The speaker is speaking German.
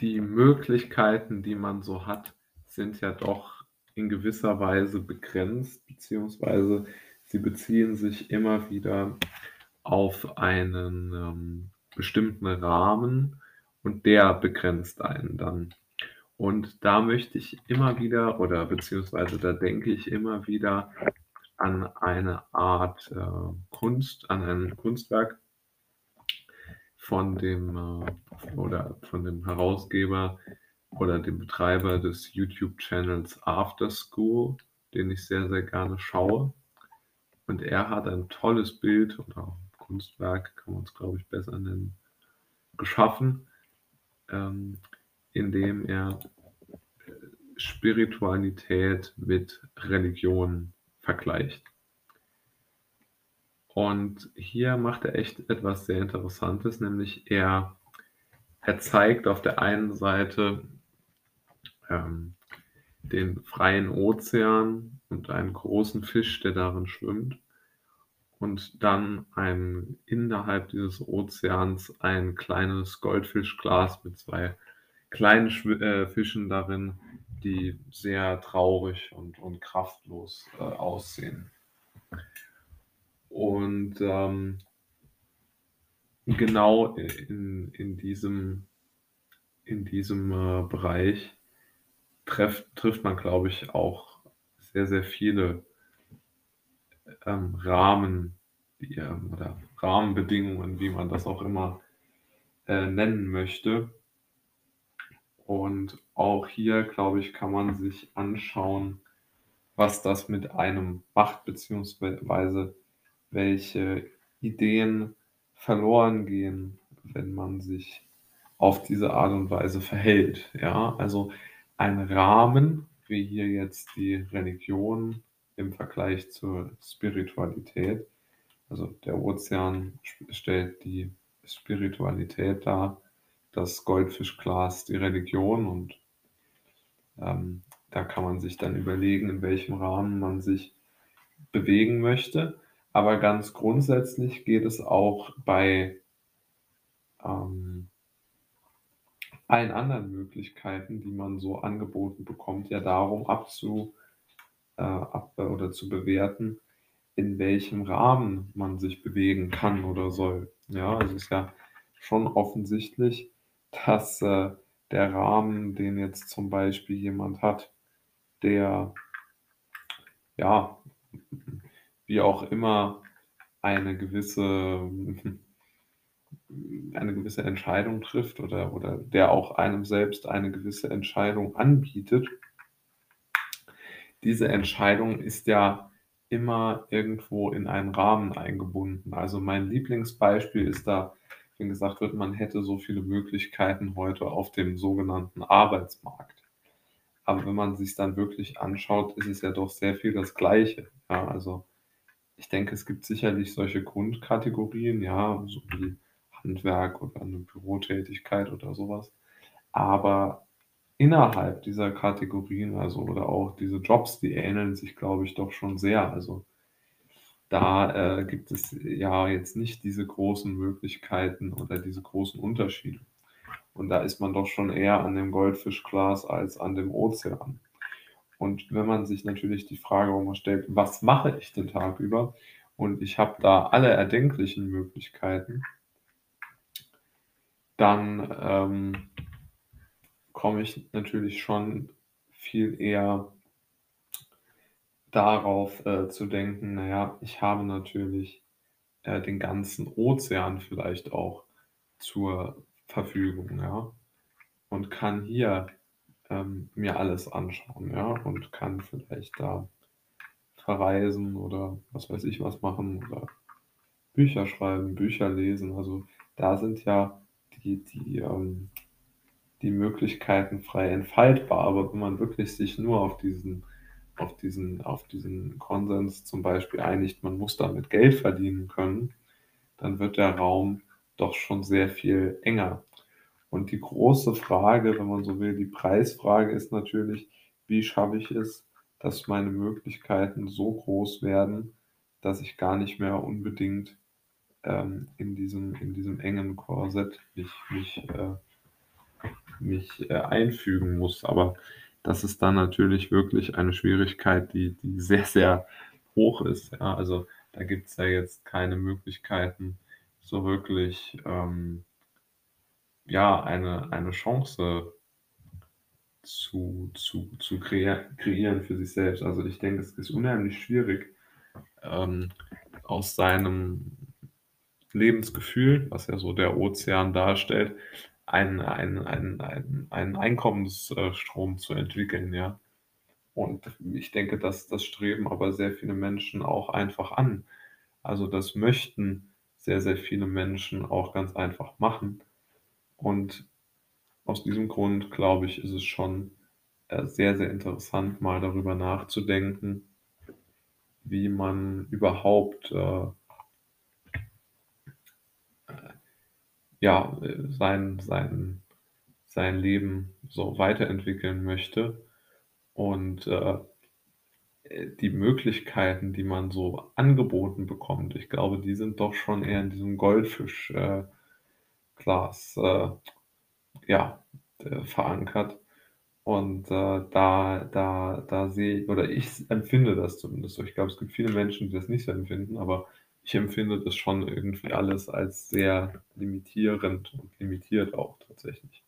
die Möglichkeiten, die man so hat, sind ja doch in gewisser Weise begrenzt, beziehungsweise sie beziehen sich immer wieder auf einen ähm, bestimmten Rahmen und der begrenzt einen dann. Und da möchte ich immer wieder oder beziehungsweise da denke ich immer wieder an eine Art äh, Kunst, an ein Kunstwerk von dem äh, oder von dem Herausgeber oder dem Betreiber des YouTube-Channels After School, den ich sehr, sehr gerne schaue. Und er hat ein tolles Bild oder Kunstwerk, kann man es glaube ich besser nennen, geschaffen, ähm, indem er äh, Spiritualität mit Religion vergleicht. Und hier macht er echt etwas sehr Interessantes, nämlich er, er zeigt auf der einen Seite ähm, den freien Ozean und einen großen Fisch, der darin schwimmt. Und dann ein, innerhalb dieses Ozeans ein kleines Goldfischglas mit zwei kleinen Schw äh, Fischen darin, die sehr traurig und, und kraftlos äh, aussehen. Und ähm, genau in, in diesem, in diesem äh, Bereich treff, trifft man, glaube ich, auch sehr, sehr viele ähm, Rahmen die, ähm, oder Rahmenbedingungen, wie man das auch immer äh, nennen möchte. Und auch hier, glaube ich, kann man sich anschauen, was das mit einem macht, beziehungsweise welche Ideen verloren gehen, wenn man sich auf diese Art und Weise verhält. Ja, also ein Rahmen, wie hier jetzt die Religion im Vergleich zur Spiritualität. Also der Ozean stellt die Spiritualität dar, das Goldfischglas die Religion und ähm, da kann man sich dann überlegen, in welchem Rahmen man sich bewegen möchte. Aber ganz grundsätzlich geht es auch bei ähm, allen anderen Möglichkeiten, die man so angeboten bekommt, ja darum abzu äh, ab, oder zu bewerten, in welchem Rahmen man sich bewegen kann oder soll. Ja, also es ist ja schon offensichtlich, dass äh, der Rahmen, den jetzt zum Beispiel jemand hat, der ja wie auch immer eine gewisse eine gewisse Entscheidung trifft oder, oder der auch einem selbst eine gewisse Entscheidung anbietet, diese Entscheidung ist ja immer irgendwo in einen Rahmen eingebunden. Also mein Lieblingsbeispiel ist da, wenn gesagt wird, man hätte so viele Möglichkeiten heute auf dem sogenannten Arbeitsmarkt. Aber wenn man sich dann wirklich anschaut, ist es ja doch sehr viel das Gleiche. Ja, also ich denke, es gibt sicherlich solche Grundkategorien, ja, so wie Handwerk oder eine Bürotätigkeit oder sowas. Aber innerhalb dieser Kategorien, also oder auch diese Jobs, die ähneln sich, glaube ich, doch schon sehr. Also da äh, gibt es ja jetzt nicht diese großen Möglichkeiten oder diese großen Unterschiede. Und da ist man doch schon eher an dem Goldfischglas als an dem Ozean. Und wenn man sich natürlich die Frage auch mal stellt, was mache ich den Tag über? Und ich habe da alle erdenklichen Möglichkeiten, dann ähm, komme ich natürlich schon viel eher darauf äh, zu denken, naja, ich habe natürlich äh, den ganzen Ozean vielleicht auch zur Verfügung, ja, und kann hier ähm, mir alles anschauen, ja, und kann vielleicht da verreisen oder was weiß ich was machen oder Bücher schreiben, Bücher lesen. Also da sind ja die, die, ähm, die Möglichkeiten frei entfaltbar. Aber wenn man wirklich sich nur auf diesen, auf diesen, auf diesen Konsens zum Beispiel einigt, man muss damit Geld verdienen können, dann wird der Raum doch schon sehr viel enger. Und die große Frage, wenn man so will, die Preisfrage ist natürlich, wie schaffe ich es, dass meine Möglichkeiten so groß werden, dass ich gar nicht mehr unbedingt ähm, in, diesem, in diesem engen Korsett mich, mich äh, mich, äh, einfügen muss. Aber das ist dann natürlich wirklich eine Schwierigkeit, die die sehr, sehr hoch ist, ja. Also, da gibt's ja jetzt keine Möglichkeiten, so wirklich, ähm ja, eine eine Chance zu zu zu kreieren für sich selbst. Also, ich denke, es ist unheimlich schwierig, ähm, aus seinem Lebensgefühl, was ja so der Ozean darstellt, einen einen einen einen einen Einkommens äh, Strom zu entwickeln, ja. Und ich denke, dass das streben aber sehr viele Menschen auch einfach an. Also, das möchten sehr, sehr viele Menschen auch ganz einfach machen. Und aus diesem Grund, glaube ich, ist es schon, äh, sehr, sehr interessant, mal darüber nachzudenken wie man überhaupt, äh äh, ja, sein sein sein Leben so weiterentwickeln möchte. Und, äh, die Möglichkeiten, die man so angeboten bekommt, ich glaube, die sind doch schon eher in diesem Goldfisch äh, Glas, äh, ja, äh, verankert. Und, äh, da da da sehe oder ich empfinde das zumindest so. Ich glaube, es gibt viele Menschen, die das nicht so empfinden, aber ich empfinde das schon irgendwie alles als sehr limitierend und limitiert auch tatsächlich.